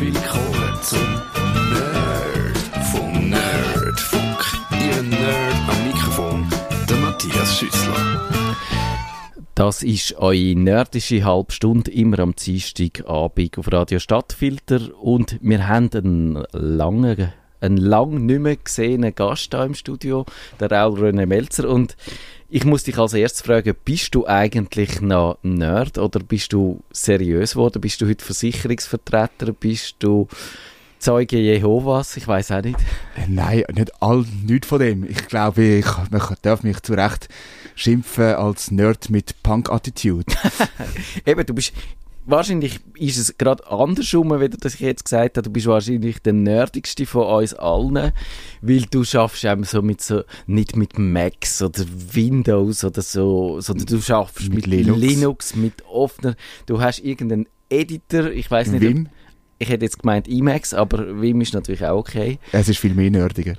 willkommen zum Nerd vom Nerdfunk. Ihr Nerd am Mikrofon, der Matthias Schüssler. Das ist eure nerdische Halbstunde immer am Dienstagabend auf Radio Stadtfilter und wir haben einen langen, einen lang nicht mehr gesehenen Gast hier im Studio, der Raul René Melzer und ich muss dich als erstes fragen, bist du eigentlich noch Nerd oder bist du seriös geworden? Bist du heute Versicherungsvertreter? Bist du Zeuge Jehovas? Ich weiß auch nicht. Äh, Nein, nicht all, nichts von dem. Ich glaube, ich, man darf mich zu Recht schimpfen als Nerd mit Punk-Attitude. Eben, du bist. Wahrscheinlich ist es gerade andersrum, wie das ich jetzt gesagt habe. Du bist wahrscheinlich der nerdigste von uns allen, weil du schaffst eben so mit so, nicht mit Macs oder Windows oder so, sondern du schaffst mit, Mit Linux. Linux. mit offener, du hast irgendeinen Editor, ich weiß nicht, ob, Wim, ich hätte jetzt gemeint Emacs, aber Vim ist natürlich auch okay. es ist viel mehr nerdiger.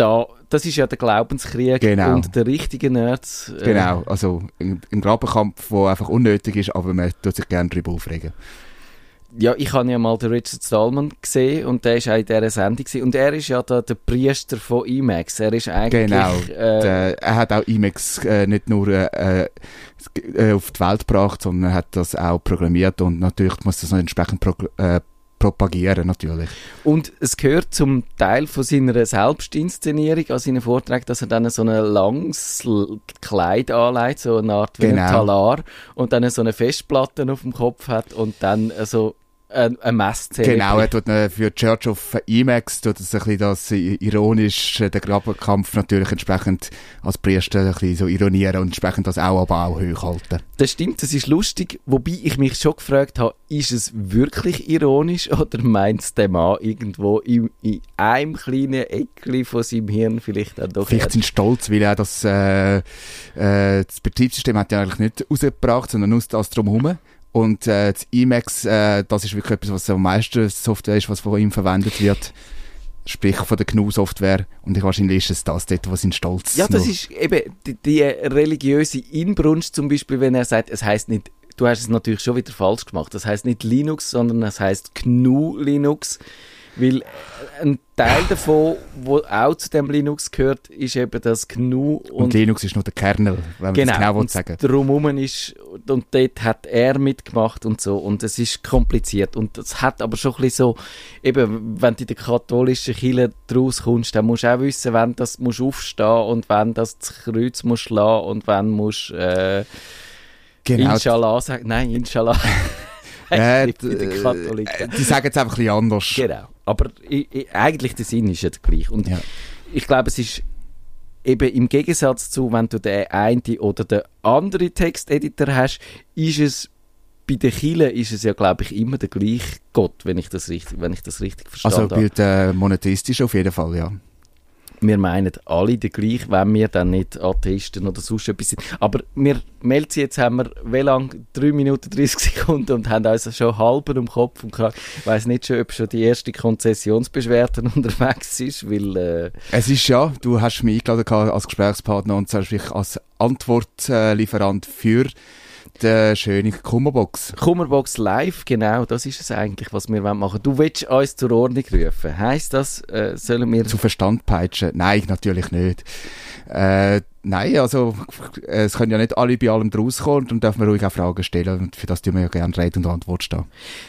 Da, das ist ja der Glaubenskrieg Genau. und der richtige Nerds. äh, Genau, also ein, ein Grabenkampf, der einfach unnötig ist, aber man tut sich gerne darüber aufregen. Ja, ich habe ja mal den Richard Stallman gesehen und der war auch in dieser Sendung. Gewesen. Und er ist ja da der Priester von IMAX. Er ist eigentlich... Genau. Äh, Der, er hat auch Emacs äh, nicht nur äh, äh, auf die Welt gebracht, sondern er hat das auch programmiert und natürlich muss das noch entsprechend prog äh, propagieren, natürlich. und es gehört zum Teil von seiner Selbstinszenierung an seinen Vorträgen, dass er dann so ein langes Kleid anlegt, so eine Art wie Genau. Talar und dann so eine Festplatte auf dem Kopf hat und dann so ein, ein Messzene. Genau, er tut äh, für Church of Emacs tut es ein bisschen das äh, ironisch, äh, den Grabenkampf natürlich entsprechend als Priester ein bisschen so ironieren und entsprechend das auch aber auch hochhalten. Das stimmt, das ist lustig, wobei ich mich schon gefragt habe, ist es wirklich ironisch oder meint es der Mann irgendwo in, in einem kleinen Eckli von seinem Hirn vielleicht auch doch Vielleicht sind stolz, weil er das, äh, äh, das Betriebssystem hat ja eigentlich nicht rausgebracht, sondern nur das drumherum. Und äh, das Emacs, äh, das ist wirklich etwas, was am meisten Software ist, was von ihm verwendet wird. Sprich von der GNU-Software. Und ich, wahrscheinlich ist es das dort, was ihn stolz Ja, das noch- ist eben die, die religiöse Inbrunst zum Beispiel, wenn er sagt, es heißt nicht, du hast es natürlich schon wieder falsch gemacht, das heißt nicht Linux, sondern es heißt GNU Linux, weil ein Teil davon, wo auch zu dem Linux gehört, ist eben das GNU Und, Linux ist nur der Kernel, wenn man Genau, das genau will und sagen drumherum ist, und dort hat er mitgemacht und so, und es ist kompliziert. Und das hat aber schon ein bisschen so, eben, wenn du in der katholischen Kirche draus kommst, dann musst du auch wissen, wann das musst aufstehen und wann das das Kreuz musst schlagen und wann musst äh, Genau. Inshallah sagen. Nein, Inshallah. Äh, bei den äh, Katholiken. Die sagen es einfach ein bisschen anders. Genau. Aber i, i, eigentlich der Sinn ist ja der gleiche. Und Ja. ich glaube, es ist eben im Gegensatz zu, wenn du den einen oder den anderen Texteditor hast, ist es bei den Kielen ist es ja, glaube ich, immer der gleiche Gott, wenn ich das richtig, wenn ich das richtig Also verstanden habe. bei den Monetistischen auf jeden Fall, ja. Wir meinen alle den gleich, wenn wir dann nicht Atheisten oder sonst etwas sind. Aber wir melden jetzt, haben wir wie lang? 3 Minuten 30 Sekunden und haben uns schon halber um Kopf und Kragen. Ich weiss nicht schon, ob schon die erste Konzessionsbeschwerde unterwegs ist, weil äh, Es ist ja, du hast mich eingeladen als Gesprächspartner und sprich als Antwortlieferant für die schöne Kummerbox. Kummerbox Live, genau, das ist es eigentlich, was wir machen wollen. Du willst uns zur Ordnung rufen. Heisst das, äh, sollen wir... Zu Verstand peitschen? Nein, natürlich nicht. Äh, nein, also es können ja nicht alle bei allem draus kommen und dann dürfen wir ruhig auch Fragen stellen und für das tun wir ja gerne Rede und Antwort stehen.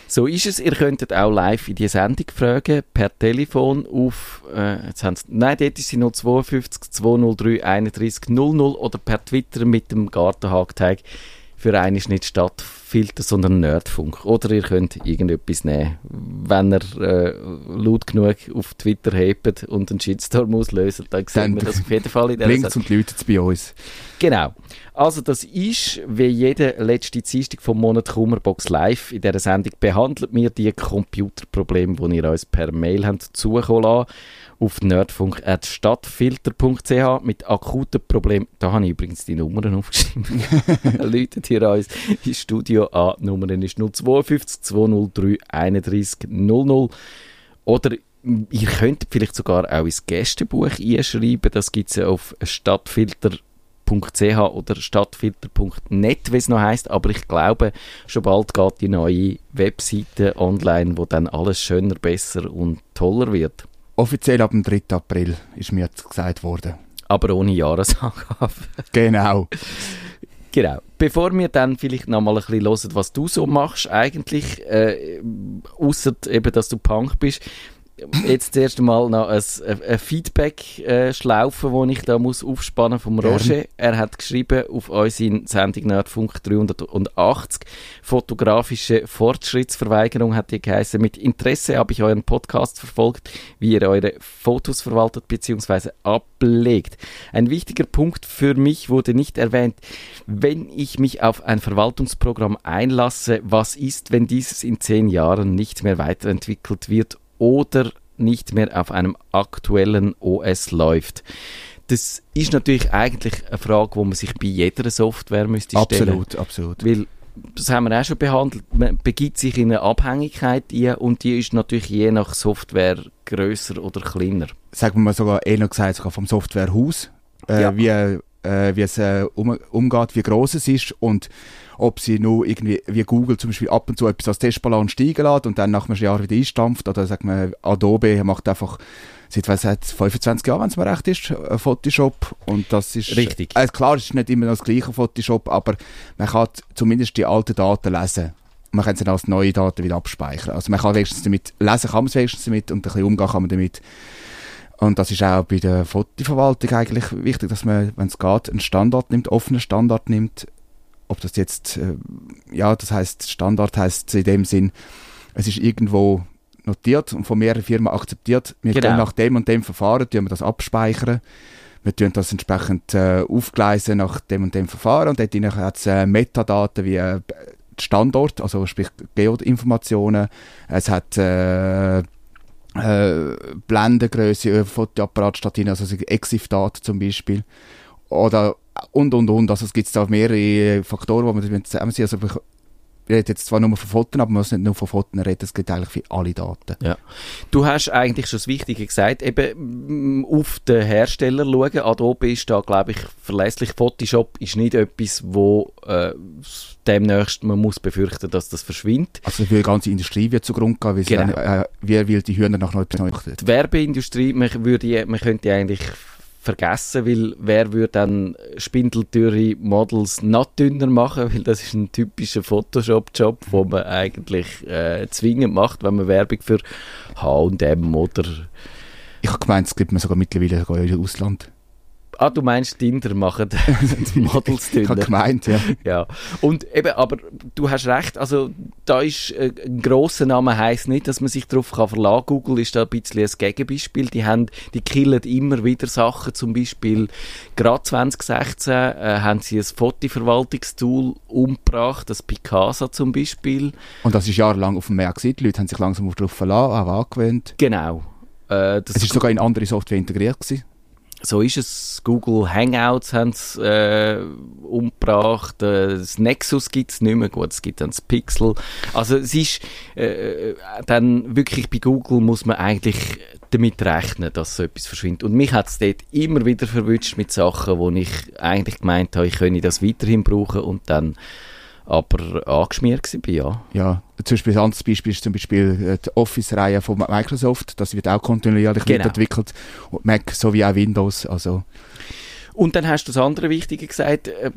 So ist es. Ihr könntet auch live in die Sendung fragen, per Telefon auf, äh, jetzt haben nein, dort ist sie noch 52 203 31 00 oder per Twitter mit dem Gartenhag-Tag für einen ist nicht Stadtfilter, sondern Nerdfunk. Oder ihr könnt irgendetwas nehmen. Wenn ihr äh, laut genug auf Twitter hebt und einen Shitstorm auslöst, dann sehen wir das auf jeden Fall in der Bringt und läutet es bei uns. Genau. Also das ist, wie jede letzte Dienstag vom Monat Kummerbox Live in dieser Sendung behandelt wir die Computerprobleme, die ihr uns per Mail habt zukommen lassen auf nerdfunk.stadtfilter.ch mit akuten Problemen. Da habe ich übrigens die Nummern aufgeschrieben. Läutet ihr uns ins Studio an. Die Nummer ist 052 203 31 00. Oder ihr könnt vielleicht sogar auch ins Gästebuch einschreiben. Das gibt es ja auf stadtfilter.ch stadtfilter.ch oder stadtfilter.net, wie es noch heißt. Aber ich glaube, schon bald geht die neue Webseite online, wo dann alles schöner, besser und toller wird. Offiziell ab dem 3. April ist mir jetzt gesagt worden. Aber ohne Jahresangabe. Genau. Genau. Bevor wir dann vielleicht noch mal ein bisschen hören, was du so machst, eigentlich, äh, außer eben, dass du Punk bist, jetzt zuerst einmal noch ein, ein Feedback-Schlaufe, äh, die ich da muss aufspannen vom Roger. Er hat geschrieben auf unsere Sendung Nerdfunk 380 fotografische Fortschrittsverweigerung hat die geheißen. Mit Interesse habe ich euren Podcast verfolgt, wie ihr eure Fotos verwaltet bzw. ablegt. Ein wichtiger Punkt für mich wurde nicht erwähnt. Wenn ich mich auf ein Verwaltungsprogramm einlasse, was ist, wenn dieses in zehn Jahren nicht mehr weiterentwickelt wird oder nicht mehr auf einem aktuellen OS läuft. Das ist natürlich eigentlich eine Frage, die man sich bei jeder Software müsste stellen. Absolut, absolut. Weil das haben wir auch schon behandelt. Man begibt sich in eine Abhängigkeit ein und die ist natürlich je nach Software größer oder kleiner. Sagen wir mal sogar eher noch gesagt, sogar vom Softwarehaus, äh, ja. wie, äh, wie es äh, um, umgeht, wie groß es ist und ob sie nur irgendwie, wie Google zum Beispiel ab und zu etwas als Testballon steigen lässt und dann nach einem Jahr wieder einstampft, oder sagt man, Adobe macht einfach seit, was, seit 25 Jahren, wenn es mir recht ist, Photoshop und das ist... Richtig. Äh, klar, es ist nicht immer das gleiche Photoshop, aber man kann zumindest die alten Daten lesen man kann sie dann als neue Daten wieder abspeichern. Also man kann wenigstens damit, lesen kann man es wenigstens damit und ein bisschen umgehen kann man damit. Und das ist auch bei der Fotoverwaltung eigentlich wichtig, dass man, wenn es geht, einen Standard nimmt, offenen Standard nimmt, ob das jetzt, äh, ja, das heißt Standard heißt in dem Sinn, es ist irgendwo notiert und von mehreren Firmen akzeptiert. Wir genau. nach dem und dem Verfahren tun wir das abspeichern. Wir tun das entsprechend äh, aufgleisen nach dem und dem Verfahren und dort hat es äh, Metadaten wie äh, Standort, also sprich Geoinformationen. Es hat äh, äh, Blendengröße, Fotoapparatstatine, also EXIF-Daten zum Beispiel. Oder und, und, und. Also es gibt da mehrere Faktoren, die man zusammen sehen. Also wir reden jetzt zwar nur von Fotos, aber man muss nicht nur von Fotos reden, es geht eigentlich für alle Daten. Ja. Du hast eigentlich schon das Wichtige gesagt, eben auf den Hersteller schauen. Adobe ist da, glaube ich, verlässlich. Photoshop ist nicht etwas, wo äh, demnächst man muss befürchten, dass das verschwindet. Also für die ganze Industrie wird zugrunde gehen, weil genau. dann, äh, wer will die Hühner noch etwas Neues Die Werbeindustrie, man, würde, man könnte eigentlich vergessen, weil wer würde dann spindeltüre Models noch dünner machen, weil das ist ein typischer Photoshop-Job, wo man eigentlich äh, zwingend macht, wenn man Werbung für H&M oder... Ich habe gemeint, es gibt man sogar mittlerweile sogar im Ausland. Ah, du meinst, Tinder machen die Models dünner. ich habe gemeint, ja. ja. Und eben, aber du hast recht, also da ist äh, ein grosser Name heisst nicht, dass man sich darauf kann verlassen kann. Google ist da ein bisschen ein Gegenbeispiel. Die haben, die killen immer wieder Sachen, zum Beispiel gerade 2016 äh, haben sie ein Fotoverwaltungstool umgebracht, das Picasa zum Beispiel. Und das ist jahrelang auf dem Markt gewesen. Die Leute haben sich langsam darauf verlassen, auch angewöhnt. Genau. Äh, es ist sogar in andere Software integriert gewesen so ist es. Google Hangouts haben es äh, umgebracht. Äh, das Nexus gibt es nicht mehr. Gut, es gibt dann das Pixel. Also es ist äh, dann wirklich bei Google muss man eigentlich damit rechnen, dass so etwas verschwindet. Und mich hat es dort immer wieder verwünscht mit Sachen, wo ich eigentlich gemeint habe, ich könne das weiterhin brauchen und dann aber angeschmiert war, ja. Ja, zum Beispiel ein anderes Beispiel ist zum Beispiel äh, die Office-Reihe von Microsoft, das wird auch kontinuierlich genau. weiterentwickelt, Mac sowie auch Windows, also und dann hast du das andere Wichtige gesagt, äh,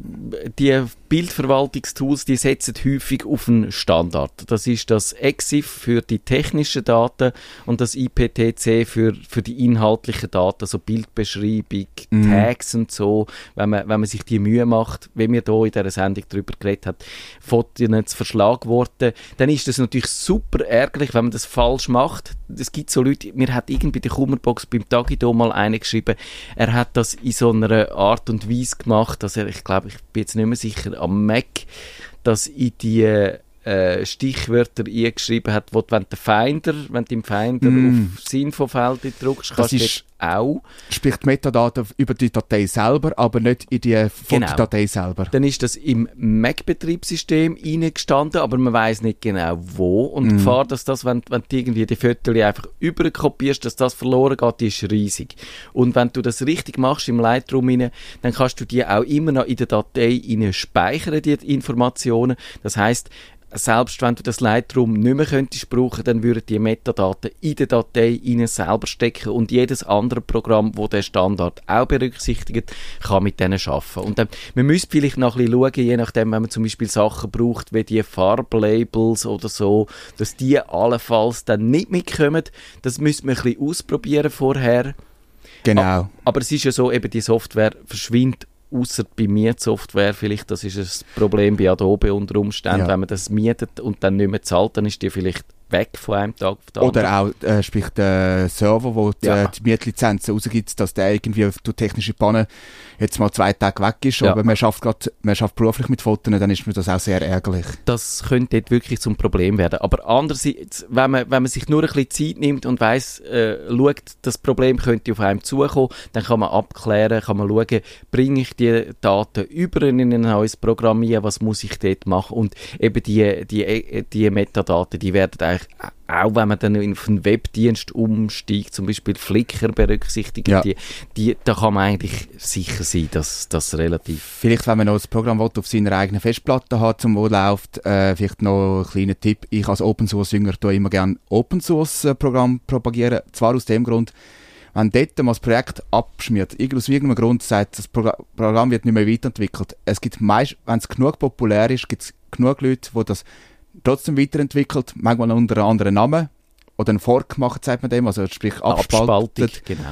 die Bildverwaltungstools, die setzen häufig auf einen Standard. Das ist das EXIF für die technischen Daten und das IPTC für, für die inhaltlichen Daten, so Bildbeschreibung, mhm. Tags und so. Wenn man, wenn man sich die Mühe macht, wie wir hier in dieser Sendung darüber geredet haben, Fotos zu Verschlagworten, dann ist das natürlich super ärgerlich, wenn man das falsch macht. Es gibt so Leute, mir hat irgendwie der Kummerbox beim Tagido mal eine geschrieben, er hat das in so einer Art und Weise gemacht, dass er, ich glaube, ich bin jetzt nicht mehr sicher, am Mac, dass in die äh, Stichwörter eingeschrieben hat, wo du, wenn der Finder, wenn du im Finder Mm. auf das Infofeld drückst, Das kannst du ist- dort auch. Sprich die Metadaten über die Datei selber, aber nicht in die Genau. Fotodatei selber. Dann ist das im Mac-Betriebssystem reingestanden, aber man weiß nicht genau wo. Und Mhm. die Gefahr, dass das, wenn, wenn du irgendwie die Fotos einfach überkopierst, dass das verloren geht, die ist riesig. Und wenn du das richtig machst im Lightroom rein, dann kannst du die auch immer noch in der Datei rein speichern, die Informationen. Das heißt, selbst wenn du das Lightroom nicht mehr könntest brauchen, dann würden die Metadaten in der Datei rein selber stecken und jedes andere Programm, wo der Standard auch berücksichtigt, kann mit denen arbeiten. Und dann, man müsste vielleicht noch ein bisschen schauen, je nachdem, wenn man zum Beispiel Sachen braucht, wie die Farblabels oder so, dass die allenfalls dann nicht mitkommen. Das müsste man ein bisschen ausprobieren vorher. Genau. Aber es ist ja so, eben die Software verschwindet außer bei Mietsoftware vielleicht, das ist ein Problem bei Adobe unter Umständen, Ja. wenn man das mietet und dann nicht mehr zahlt, dann ist die vielleicht weg von einem Tag auf den anderen. Oder auch, äh, sprich, der Server, wo die, Ja. äh, die Mietlizenzen rausgibt, dass der irgendwie durch technische Pannen jetzt mal zwei Tage weg ist, Ja. aber man schafft grad, man schafft beruflich mit Fotos, dann ist mir das auch sehr ärgerlich. das könnte dort wirklich zum Problem werden. Aber andererseits, wenn man, wenn man sich nur ein bisschen Zeit nimmt und weiss, äh, schaut, das Problem könnte auf einem zukommen, dann kann man abklären, kann man schauen, bringe ich die Daten über in ein neues Programm ein, was muss ich dort machen und eben die, die, die Metadaten, die werden eigentlich auch wenn man dann auf einen Webdienst umsteigt, zum Beispiel Flickr berücksichtigt, Ja. die, die, da kann man eigentlich sicher sein, dass das relativ Vielleicht, wenn man noch das Programm will, auf seiner eigenen Festplatte hat, zum wo läuft, äh, vielleicht noch ein kleiner Tipp. Ich als Open Source Jünger tue immer gerne Open Source äh, propagieren. Zwar aus dem Grund, wenn dort mal das Projekt abschmiert, aus irgendeinem Grund sagt, das Progr Programm wird nicht mehr weiterentwickelt. Es gibt meist, wenn es genug populär ist, gibt es genug Leute, die das trotzdem weiterentwickelt, manchmal unter einem anderen Namen oder einen Fork machen, sagt man dem, also sprich Abspaltung. abspaltet. Genau.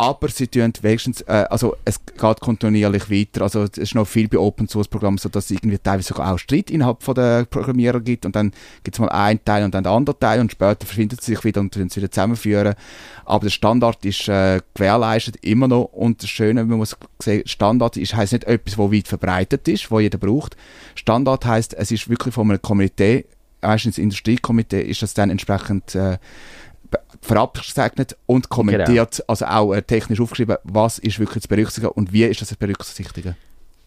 Aber sie tun wenigstens, äh, also es geht kontinuierlich weiter. Also es ist noch viel bei Open Source Programmen so, dass es irgendwie teilweise sogar auch Streit innerhalb von der Programmierer gibt und dann gibt es mal einen Teil und dann den anderen Teil und später verschwindet sie sich wieder und tun sie wieder zusammenführen. Aber der Standard ist äh, gewährleistet immer noch und das Schöne, man muss sehen, Standard ist heisst nicht etwas, wo weit verbreitet ist, wo jeder braucht. Standard heißt, es ist wirklich von einer Komitee, meistens Industriekomitee, ist das dann entsprechend äh, verabsegnet und kommentiert, also auch äh, technisch aufgeschrieben, was ist wirklich zu berücksichtigen und wie ist das zu berücksichtigen.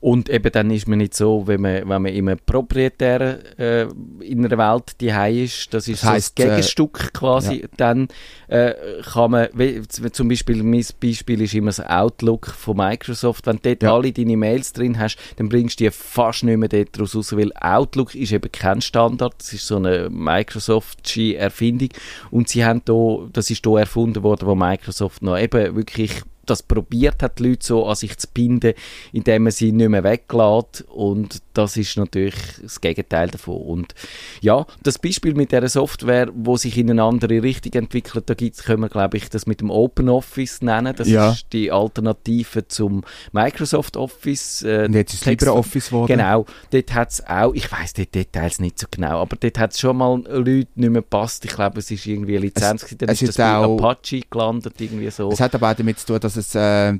Und eben dann ist man nicht so, wenn man, wenn man in proprietären äh, in einer Welt die ist, das ist Das heisst, so äh, das Gegenstück quasi, dann äh, kann man, wie, zum Beispiel, mein Beispiel ist immer das Outlook von Microsoft, wenn du dort Ja. alle deine Mails drin hast, dann bringst du die fast nicht mehr dort raus, raus, weil Outlook ist eben kein Standard, das ist so eine Microsoft-sche Erfindung. Und sie haben da, das ist da erfunden worden, wo Microsoft noch eben wirklich das probiert hat, die Leute so an sich zu binden, indem man sie nicht mehr weglässt und das ist natürlich das Gegenteil davon. Und ja, das Beispiel mit der Software, wo sich in eine andere Richtung entwickelt, da gibt's, können wir glaube ich das mit dem Open Office nennen, das Ja. ist die Alternative zum Microsoft Office. Äh, Und jetzt ist es Text- LibreOffice geworden. Genau, dort hat es auch, ich weiß die Details nicht so genau, aber dort hat es schon mal Leute nicht mehr gepasst. Ich glaube, es ist irgendwie eine Lizenz, gewesen, dann es ist ist das bei auch- Apache gelandet, irgendwie so. Es hat aber auch damit zu tun, dass es, äh,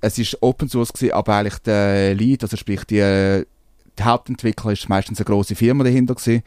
es ist Open Source gewesen, aber eigentlich der Lead, also sprich die, äh, die Hauptentwickler ist meistens eine große Firma dahinter gewesen.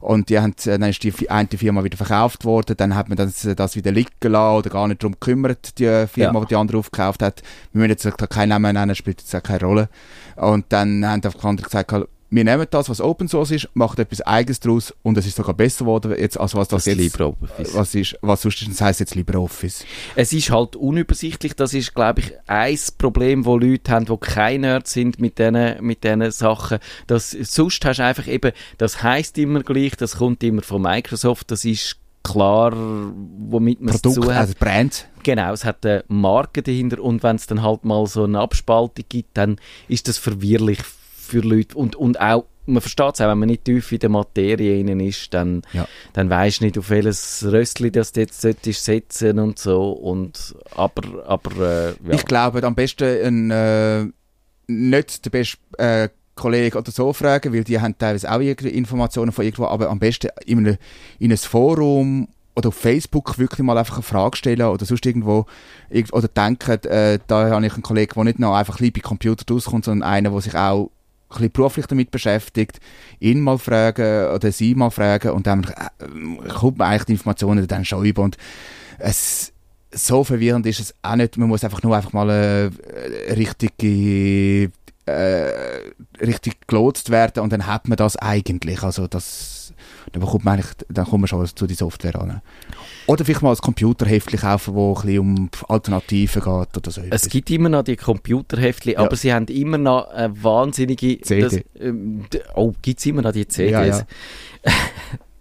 Und die haben, äh, dann ist die eine Firma wieder verkauft worden, dann hat man das, das wieder liegen lassen oder gar nicht darum gekümmert, die Firma, Ja. die die andere aufgekauft hat. Wir müssen jetzt keinen Namen nennen, spielt jetzt auch keine Rolle. Und dann haben einfach die anderen gesagt, wir nehmen das, was Open Source ist, machen etwas Eigenes daraus und es ist sogar besser geworden, jetzt, als was das, das jetzt, LibreOffice. was ist, was sonst ist, das heisst jetzt LibreOffice. Es ist halt unübersichtlich. Das ist, glaube ich, ein Problem, wo Leute haben, die keine Nerds sind mit diesen mit Sachen. Das, sonst hast du einfach eben, das heißt immer gleich, das kommt immer von Microsoft, das ist klar, womit man es zu Produkt, hat. also Brand. Genau, es hat eine Marke dahinter und wenn es dann halt mal so eine Abspaltung gibt, dann ist das verwirrlich für Leute und, und auch, man versteht es auch, wenn man nicht tief in der Materie innen ist, dann, Ja. dann weisst du nicht, auf welches Röstli das du jetzt solltest setzen und so und aber, aber äh, ja. Ich glaube, am besten ein, äh, nicht der beste äh, Kollege oder so fragen, weil die haben teilweise auch Informationen von irgendwo, aber am besten in, eine, in ein Forum oder auf Facebook wirklich mal einfach eine Frage stellen oder sonst irgendwo irg- oder denken, äh, da habe ich einen Kollegen, der nicht noch einfach lieb bei Computer rauskommt, sondern einer, der sich auch bisschen beruflich damit beschäftigt, ihn mal fragen oder sie mal fragen und dann äh, kommt man eigentlich die Informationen dann schon über und es so verwirrend ist es auch nicht. Man muss einfach nur einfach mal äh, richtige äh, richtig gelotst werden und dann hat man das eigentlich. Also das, dann, bekommt man eigentlich, dann kommt man schon zu der Software an. Oder vielleicht mal ein Computerheftchen kaufen, wo ein bisschen um Alternativen geht oder so. Es gibt immer noch die Computerheftchen, ja. aber sie haben immer noch eine wahnsinnige... CD. Das, ähm, oh, gibt es immer noch die CDs? Ja, ja.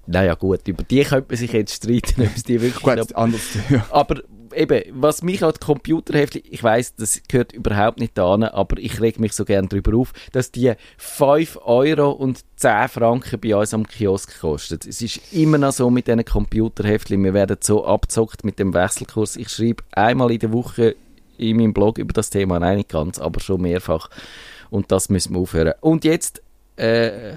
naja gut, über die könnte man sich jetzt streiten, ob es die wirklich Gut, anders, ja. Aber eben, was mich als Computerheftchen, ich weiß, das gehört überhaupt nicht da aber ich reg mich so gerne darüber auf, dass die 5 Euro und 10 Franken bei uns am Kiosk kosten. Es ist immer noch so mit diesen Computerheftchen, wir werden so abzockt mit dem Wechselkurs. Ich schreibe einmal in der Woche in meinem Blog über das Thema, nein, nicht ganz, aber schon mehrfach. Und das müssen wir aufhören. Und jetzt äh,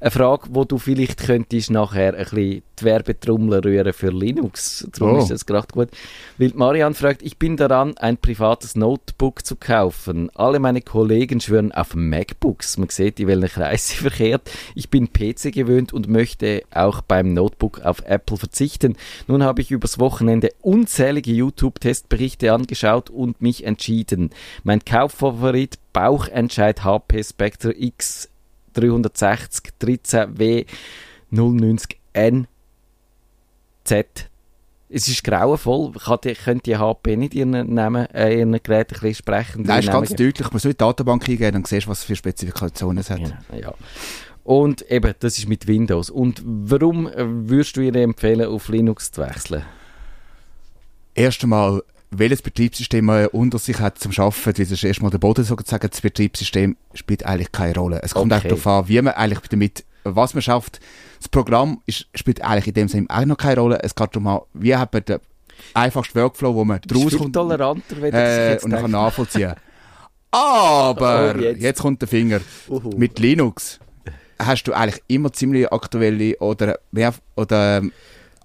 eine Frage, wo du vielleicht könntest nachher ein bisschen die Werbetrommel rühren für Linux. Darum Oh. ist das gerade gut. Weil Marian fragt, ich bin daran, ein privates Notebook zu kaufen. Alle meine Kollegen schwören auf MacBooks. Man sieht, in welchen Kreis sie verkehrt. Ich bin PC gewöhnt und möchte auch beim Notebook auf Apple verzichten. Nun habe ich übers Wochenende unzählige YouTube-Testberichte angeschaut und mich entschieden. Mein Kauffavorit Bauchentscheid HP Spectre X 360 13W 090N Z. Es ist grauenvoll. Kann die, könnte die HP nicht ihren Namen, äh, ihren Gerät ein bisschen sprechen? Nein, ist ganz geben? deutlich. Man soll in die Datenbank eingeben, dann siehst was für Spezifikationen es hat. Genau, ja. Und eben, das ist mit Windows. Und warum äh, würdest du ihr empfehlen, auf Linux zu wechseln? Erst einmal, welches Betriebssystem man unter sich hat zum Arbeiten, weil das ist erstmal der Boden sozusagen, das Betriebssystem spielt eigentlich keine Rolle. Es kommt Okay. auch darauf an, wie man eigentlich damit, was man schafft. Das Programm ist, spielt eigentlich in dem Sinne auch noch keine Rolle. Es geht darum, an, wie hat man den einfachsten Workflow, wo man draus kommt toleranter, wenn äh, und kann denkst. nachvollziehen. Aber Oh, jetzt. jetzt. kommt der Finger. Uhu. Mit Linux hast du eigentlich immer ziemlich aktuelle oder, mehr, oder ähm,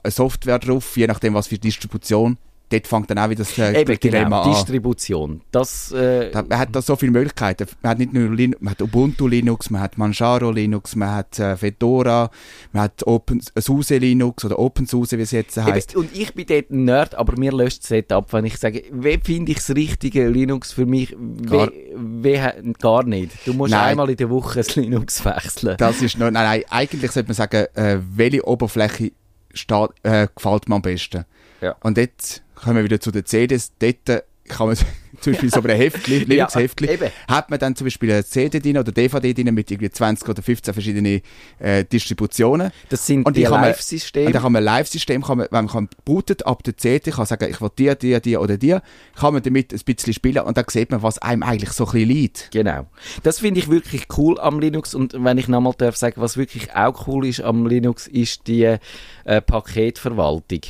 eine Software drauf, je nachdem was für Distribution. Dort fängt dann auch wieder das äh, Eben, Dilemma genau, an. Distribution. Das, äh, Da- Man hat da so viele Möglichkeiten. Man hat nicht nur Linux, man hat Ubuntu Linux, man hat Manjaro Linux, man hat äh, Fedora, man hat Open, SUSE Linux oder OpenSUSE, wie es jetzt heißt. Und ich bin dort ein Nerd, aber mir löscht es dort ab, wenn ich sage, wie finde ich das richtige Linux für mich? Wie, Gar- wie, he- gar nicht. Du musst Nein. einmal in der Woche das Linux wechseln. Das ist noch, nein, nein, eigentlich sollte man sagen, äh, welche Oberfläche steht, äh, gefällt mir am besten. Ja. Und jetzt kommen wir wieder zu den CDs. Dort kann man zum Beispiel so einem Heftli, Linux-Heftli, eben. hat man dann zum Beispiel eine CD drin oder DVD drin mit irgendwie 20 oder 15 verschiedenen äh, Distributionen. Das sind Und die Live-Systeme. Und dann kann man ein Live-System, wenn man bootet ab der CD, kann sagen, ich will die, die, die oder die, kann man damit ein bisschen spielen und dann sieht man, was einem eigentlich so ein bisschen liegt. Genau. Das finde ich wirklich cool am Linux und wenn ich nochmal darf sagen, was wirklich auch cool ist am Linux, ist die äh, Paketverwaltung.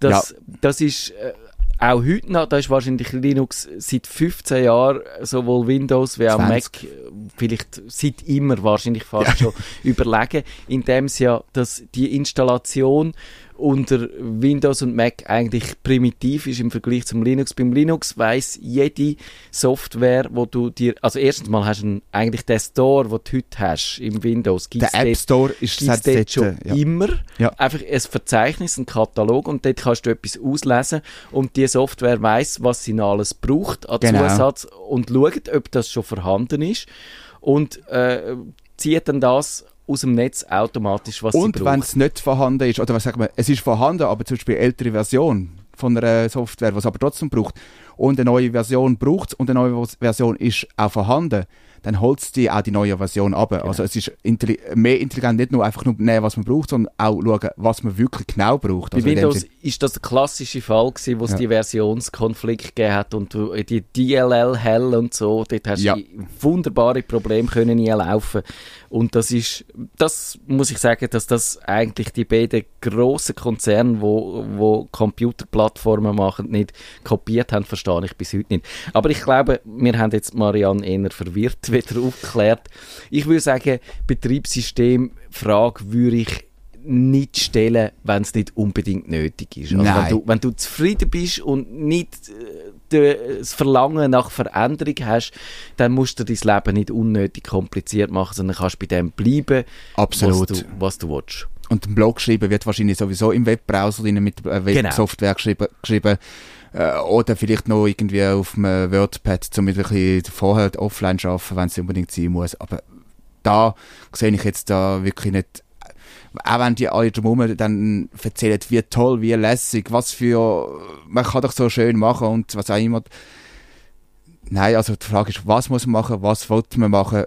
Das, das ist äh, auch heute noch, da ist wahrscheinlich Linux seit 15 Jahren sowohl Windows wie auch 20. Mac, äh, vielleicht seit immer wahrscheinlich fast schon überlegen, indem es ja, dass die Installation unter Windows und Mac eigentlich primitiv ist im Vergleich zum Linux. Beim Linux weiß jede Software, wo du dir, also erstens mal hast du eigentlich den Store, den du heute hast im Windows, gibt's Der App dort- Store ist gibt's dort schon ja. immer Ja. einfach ein Verzeichnis, ein Katalog und dort kannst du etwas auslesen und die Software weiß, was sie alles braucht an Genau. Zusatz und schaut, ob das schon vorhanden ist und äh, zieht dann das aus dem Netz automatisch, was Und sie wenn braucht. es nicht vorhanden ist, oder was sagen wir, es ist vorhanden, aber zum Beispiel ältere Version von einer Software, die es aber trotzdem braucht, und eine neue Version braucht und eine neue Version ist auch vorhanden, dann es die auch die neue Version ab. Also es ist intelli mehr intelligent, nicht nur einfach nur nehmen, was man braucht, sondern auch schauen, was man wirklich genau braucht. Bei Also Windows ist das der klassische Fall gewesen, wo es Ja. die Versionskonflikt gegeben hat und du die DLL Hell und so, dort hast Ja. du wunderbare Probleme können laufen und das ist, das muss ich sagen, dass das eigentlich die beiden grossen Konzerne, wo, wo Computerplattformen machen, nicht kopiert haben, verstehe ich bis heute nicht. Aber ich glaube, wir haben jetzt Marianne eher verwirrt wieder aufgeklärt. Ich würde sagen, Betriebssystemfrage würde ich nicht stellen, wenn es nicht unbedingt nötig ist. Also wenn du, wenn du zufrieden bist und nicht äh, das Verlangen nach Veränderung hast, dann musst du dein Leben nicht unnötig kompliziert machen, sondern kannst bei dem bleiben, Absolut. was du, was du willst. Und ein Blog schreiben wird wahrscheinlich sowieso im Webbrowser mit äh, Websoftware geschrieben, geschrieben äh, oder vielleicht noch irgendwie auf einem WordPad, um ein bisschen vorher offline zu arbeiten, wenn es unbedingt sein muss. Aber da sehe ich jetzt da wirklich nicht auch wenn die alle drumherum dann erzählen, wie toll, wie lässig, was für, man kann doch so schön machen und was auch immer. Nein, also die Frage ist, was muss man machen, was wollte man machen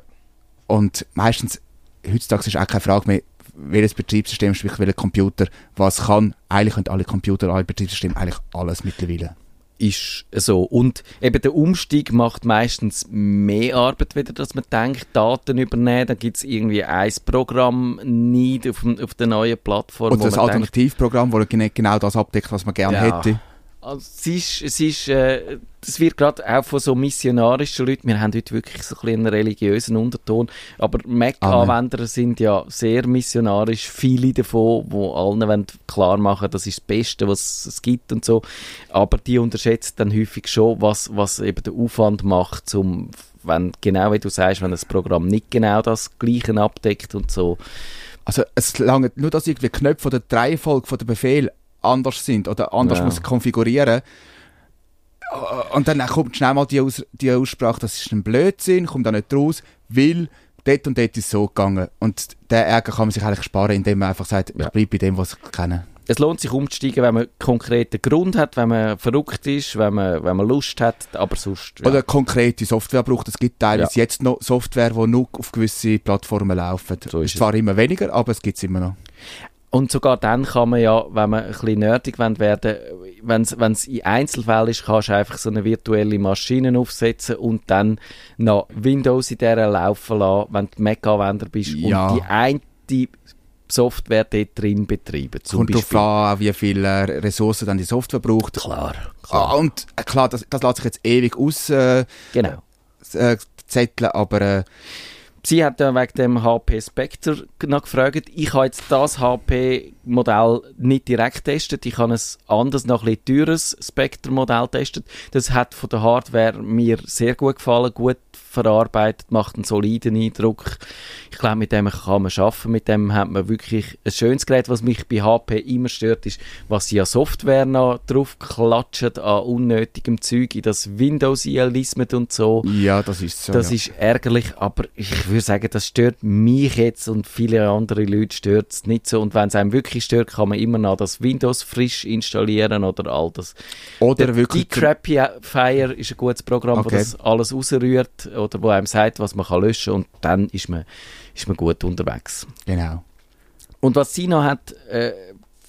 und meistens, heutzutage ist auch keine Frage mehr, welches Betriebssystem, sprich welcher Computer, was kann. Eigentlich können alle Computer, alle Betriebssysteme eigentlich alles mittlerweile ist so. Und eben der Umstieg macht meistens mehr Arbeit, wieder, dass man denkt, Daten übernehmen, dann gibt es irgendwie ein Programm nicht auf, auf der neuen Plattform. Oder das Alternativprogramm, das genau das abdeckt, was man gerne ja. hätte. Also es ist, es ist, äh, das wird gerade auch von so missionarischen Leuten, wir haben heute wirklich so ein einen religiösen Unterton, aber Mac-Anwender sind ja sehr missionarisch, viele davon, wo allen klar machen, das ist das Beste, was es gibt und so, aber die unterschätzen dann häufig schon, was, was eben der Aufwand macht, um, wenn, genau wie du sagst, wenn das Programm nicht genau das Gleiche abdeckt und so. Also es lange nur, dass irgendwie Knöpfe oder die Reihenfolge von der Befehl anders sind oder anders ja. muss konfigurieren. Und dann kommt schnell mal die, Aus die Aussprache, das ist ein Blödsinn, kommt da nicht raus, weil dort und dort ist es so gegangen. Und den Ärger kann man sich eigentlich sparen, indem man einfach sagt, ja. ich bleibe bei dem, was ich kenne. Es lohnt sich umzusteigen, wenn man konkreten Grund hat, wenn man verrückt ist, wenn man, wenn man Lust hat, aber sonst... Ja. Oder konkrete Software braucht. Es gibt teilweise ja. jetzt noch Software, die nur auf gewisse Plattformen laufen. So ist, ist zwar immer weniger, aber es gibt es immer noch. Und sogar dann kann man ja, wenn man ein bisschen nerdig werden wenn es in Einzelfällen ist, kannst du einfach so eine virtuelle Maschine aufsetzen und dann noch Windows in der laufen lassen, wenn du Mac-Anwender bist ja. und die eine Software dort drin betreiben. Zum Kommt darauf an, wie viele Ressourcen dann die Software braucht. Klar. klar. Ah, und äh, klar, das, das lässt sich jetzt ewig aus äh, genau. äh, zetteln, aber äh, Sie hat ja wegen dem HP Spectre noch gefragt. Ich habe jetzt das HP-Modell nicht direkt getestet. Ich habe ein anderes, noch ein bisschen teures Spectre-Modell getestet. Das hat von der Hardware mir sehr gut gefallen, gut verarbeitet, macht einen soliden Eindruck. Ich glaube, mit dem kann man arbeiten. Mit dem hat man wirklich ein schönes Gerät. Was mich bei HP immer stört, ist, was sie an Software noch drauf klatschen, an unnötigem Zeug, in das Windows einlismet und so. Ja, das ist so. Das ja. ist ärgerlich, aber ich würde sagen, das stört mich jetzt und viele andere Leute stört es nicht so. Und wenn es einem wirklich stört, kann man immer noch das Windows frisch installieren oder all das. Oder Der wirklich. Fire ist ein gutes Programm, okay. das alles rausrührt oder wo einem sagt, was man kann löschen und dann ist man, ist man gut unterwegs. Genau. Und was sie noch hat, äh,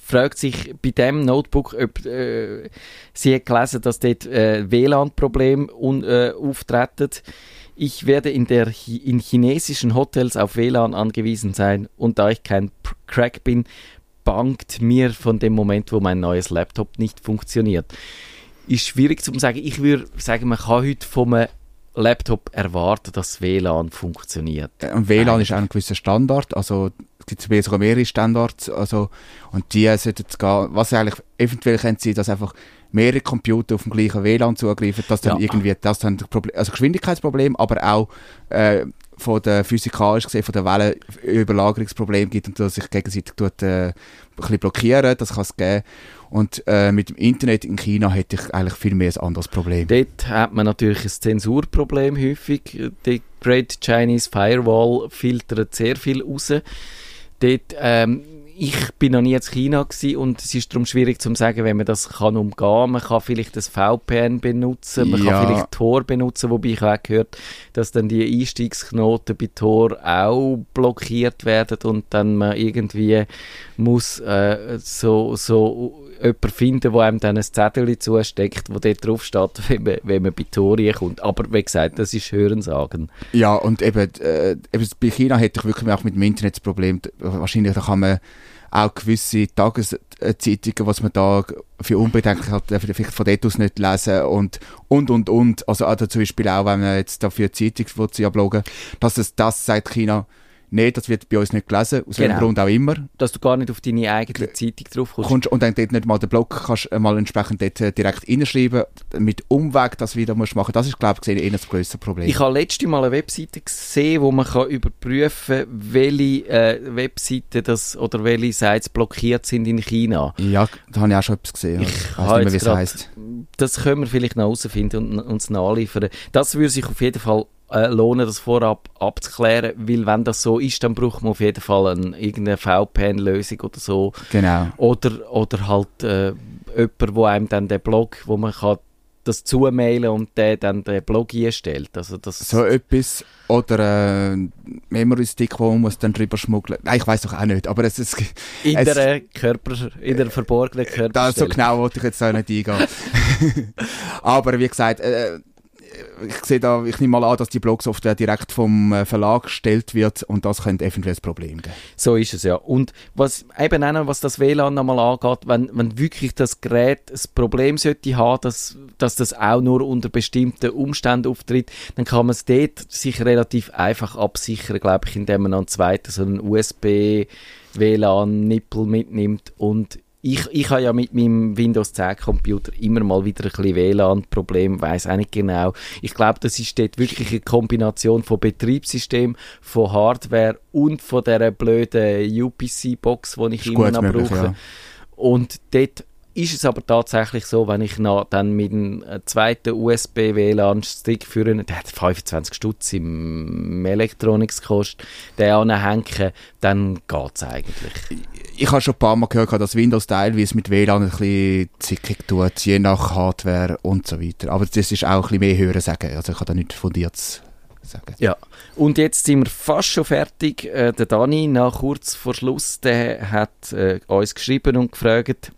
fragt sich bei dem Notebook, ob äh, sie hat gelesen, dass dort äh, WLAN-Probleme äh, auftreten. Ich werde in, der, in chinesischen Hotels auf WLAN angewiesen sein und da ich kein Crack bin, bangt mir von dem Moment, wo mein neues Laptop nicht funktioniert. Ist schwierig zu sagen. Ich würde sagen, man kann heute von einem Laptop erwarten, dass WLAN funktioniert. Äh, und WLAN Eigentlich. ist auch ein gewisser Standard, also es gibt sogar mehrere Standards, also und die sollten gehen, was eigentlich eventuell könnte sein, dass einfach mehrere Computer auf dem gleichen WLAN zugreifen, dass dann ja. irgendwie das dann Problem, also Geschwindigkeitsproblem, aber auch äh, von der physikalisch gesehen von der Wellenüberlagerungsproblem gibt und dass sich gegenseitig tut, äh, ein blockieren, das kann es geben. Und äh, mit dem Internet in China hätte ich eigentlich viel mehr ein anderes Problem. Dort hat man natürlich ein Zensurproblem häufig. Die Great Chinese Firewall filtert sehr viel raus. Dort ähm, ich bin noch nie in China und es ist darum schwierig zu sagen, wenn man das kann umgehen. Man kann vielleicht das VPN benutzen, man ja. kann vielleicht Tor benutzen, wobei ich auch gehört, dass dann die Einstiegsknoten bei Tor auch blockiert werden und dann man irgendwie muss äh, so so jemanden finden, der einem dann ein Zettel zusteckt, wo dort drauf steht, wenn man, wenn man bei Tori kommt. Aber wie gesagt, das ist Hörensagen. Ja, und eben, äh, eben bei China hätte ich wirklich auch mit dem Internet das Problem. Wahrscheinlich da kann man auch gewisse Tageszeitungen, was man da für unbedenklich hat, vielleicht von dort aus nicht lesen und, und, und, und. Also, also zum Beispiel auch, wenn man jetzt dafür Zeitung bloggen, dass es das seit China Nein, das wird bei uns nicht gelesen, aus welchem Genau. Grund auch immer. Dass du gar nicht auf deine eigene Zeitung drauf kommst. Kommst, und dann dort nicht mal den Blog kannst äh, mal entsprechend dort äh, direkt reinschreiben, mit Umweg das wieder musst machen. Das ist, glaube ich, eher das grösste Problem. Ich habe letzte Mal eine Webseite gesehen, wo man kann überprüfen kann, welche äh, Webseiten das, oder welche Sites blockiert sind in China. ja, da habe ich auch schon etwas gesehen. Ich Ich weiß nicht mehr, wie es heisst. Das können wir vielleicht noch herausfinden und uns nachliefern. Das würde sich auf jeden Fall äh, lohnen, das vorab abzuklären, weil wenn das so ist, dann braucht man auf jeden Fall ein, irgendeine VPN-Lösung oder so. Genau. Oder, oder halt äh, jemand, wo einem dann den Blog, wo man kann das zumailen und der dann den Blog einstellt. Also das, So etwas. Oder äh, Memory-Stick, wo man muss dann drüber schmuggeln. Nein, ich weiß doch auch nicht. Aber es ist... in, es- der Körper, in der verborgenen Körperstelle. so genau wollte ich jetzt auch nicht eingehen. Aber wie gesagt, äh, ich sehe da, ich nehme mal an, dass die Blogsoftware direkt vom äh, Verlag gestellt wird und das könnte eventuell ein Problem geben. So ist es ja. Und was eben auch noch, was das WLAN nochmal angeht, wenn, wenn wirklich das Gerät ein Problem sollte haben, dass, dass das auch nur unter bestimmten Umständen auftritt, dann kann man es dort sich relativ einfach absichern, glaube ich, indem man einen zweiten so einen USB WLAN-Nippel mitnimmt und ich, ich habe ja mit meinem Windows 10 Computer immer mal wieder ein bisschen WLAN-Problem, weiß auch nicht genau. Ich glaube, das ist dort wirklich eine Kombination von Betriebssystem, von Hardware und von dieser blöden UPC-Box, die ich Ist immer noch brauche. ja. Und dort ist es aber tatsächlich so, wenn ich noch dann mit einem äh, zweiten USB-WLAN-Stick führe, der hat 25 Stutz im Electronics gekostet, den anhängen, dann geht es eigentlich. Ich habe schon ein paar Mal gehört, dass Windows teilweise mit WLAN ein bisschen zickig tut, je nach Hardware und so weiter. Aber das ist auch ein bisschen mehr Hören sagen. Also ich kann da nicht fundiert sagen. Ja, und jetzt sind wir fast schon fertig. Äh, der Dani, nach kurz vor Schluss, der hat äh, uns geschrieben und gefragt,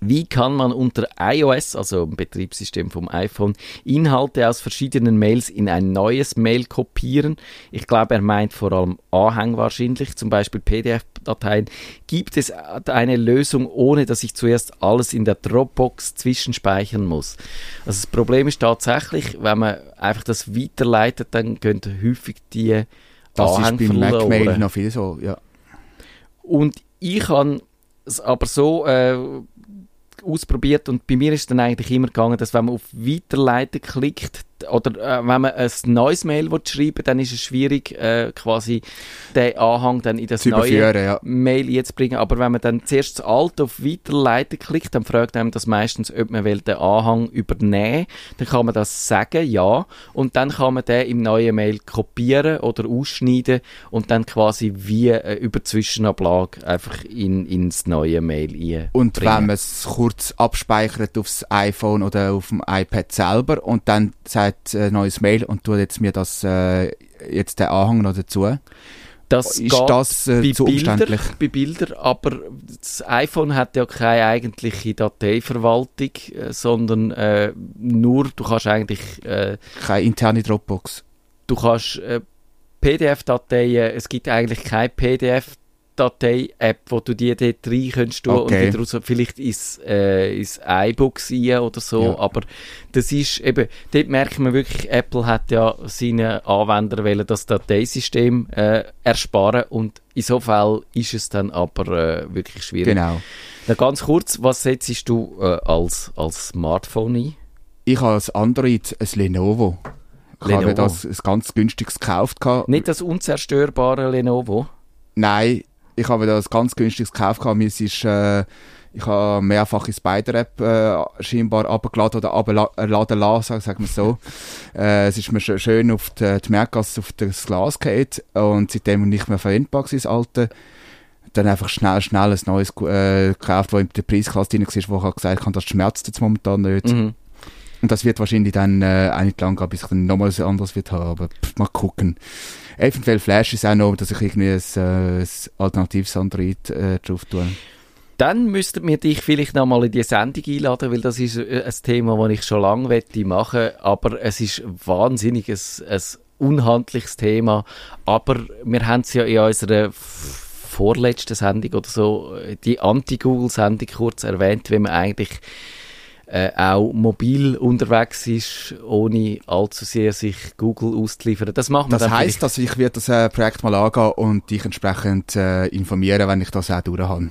wie kann man unter iOS, also dem Betriebssystem vom iPhone, Inhalte aus verschiedenen Mails in ein neues Mail kopieren? Ich glaube, er meint vor allem Anhang wahrscheinlich, zum Beispiel PDF-Dateien. Gibt es eine Lösung, ohne dass ich zuerst alles in der Dropbox zwischenspeichern muss? Also das Problem ist tatsächlich, wenn man einfach das weiterleitet, dann gehen häufig die Das ist Anhänge beim verloren. Mac-Mail noch viel so, ja. Und ich habe es aber so äh, ausprobiert und bei mir ist dann eigentlich immer gegangen, dass wenn man auf Weiterleiten klickt oder äh, wenn man ein neues Mail will schreiben dann ist es schwierig, äh, quasi den Anhang dann in das Zu neue ja. Mail jetzt bringen. Aber wenn man dann zuerst das alte auf Weiterleiten klickt, dann fragt einem das meistens, ob man will den Anhang übernehmen Dann kann man das sagen, ja. Und dann kann man den im neuen Mail kopieren oder ausschneiden und dann quasi wie äh, über Zwischenablage einfach in, ins neue Mail ein. Und wenn man es kurz abspeichert aufs iPhone oder auf dem iPad selber und dann sagt äh, neues Mail und tut jetzt mir das äh, jetzt den Anhang noch dazu. das ist das äh, bei zu Bilder, bei Bilder, aber das iPhone hat ja keine eigentliche Dateiverwaltung, äh, sondern äh, nur, du kannst eigentlich äh, Keine interne Dropbox. du kannst äh, PDF-Dateien, es gibt eigentlich keine PDF-Datei-App, wo du die dort rein tun Okay. und wieder raus, vielleicht ins, äh, ins iBooks rein oder so, Ja. aber das ist eben, dort merkt man wirklich, Apple hat ja seinen Anwendern wollen das Dateisystem äh, ersparen und in so Fall ist es dann aber äh, wirklich schwierig. Genau. Na, ganz kurz, was setzt du äh, als, als Smartphone ein? Ich habe als Android ein Lenovo. Ich habe Lenovo. das ein ganz günstiges gekauft. Nicht das unzerstörbare Lenovo? Nein, ich habe das ganz günstiges gekauft. gehabt. Mir ist, äh, ich habe mehrfach in Spider-App äh, scheinbar abgeladen oder abladen lassen, sagen wir so. äh, es ist mir schö- schön auf die, die Merkgasse auf das Glas gehabt und seitdem nicht mehr verwendbar war, das alte. Dann einfach schnell, schnell ein neues äh, gekauft, das in der Preisklasse drin war, wo ich halt gesagt habe, das schmerzt jetzt momentan nicht. Mhm. Und das wird wahrscheinlich dann äh, nicht lang gehen, bis ich dann nochmal was anderes wird haben. Aber pff, mal gucken. Eventuell Flash ist auch noch, dass ich irgendwie ein, äh, ein alternatives Android äh, drauf tue. Dann müssten wir dich vielleicht noch mal in die Sendung einladen, weil das ist äh, ein Thema, das ich schon lange möchte machen aber es ist wahnsinnig ein, ein unhandliches Thema. Aber wir haben es ja in unserer vorletzten Sendung oder so, äh, die Anti-Google-Sendung kurz erwähnt, wenn man eigentlich äh, auch mobil unterwegs ist, ohne allzu sehr sich Google auszuliefern. Das macht man Das heisst, dass ich werde das äh, Projekt mal angehen und dich entsprechend äh, informieren, wenn ich das auch durch habe.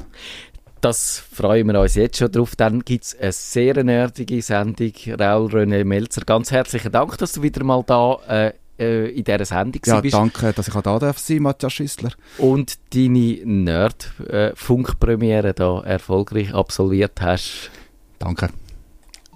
Das freuen wir uns jetzt schon drauf. Dann gibt es eine sehr nerdige Sendung. Raul René Melzer, ganz herzlichen Dank, dass du wieder mal da äh, äh, in dieser Sendung Ja, bist. danke, dass ich auch da darf sein, Matthias Schüssler. Und deine Nerd-Funkpremiere da erfolgreich absolviert hast. Danke.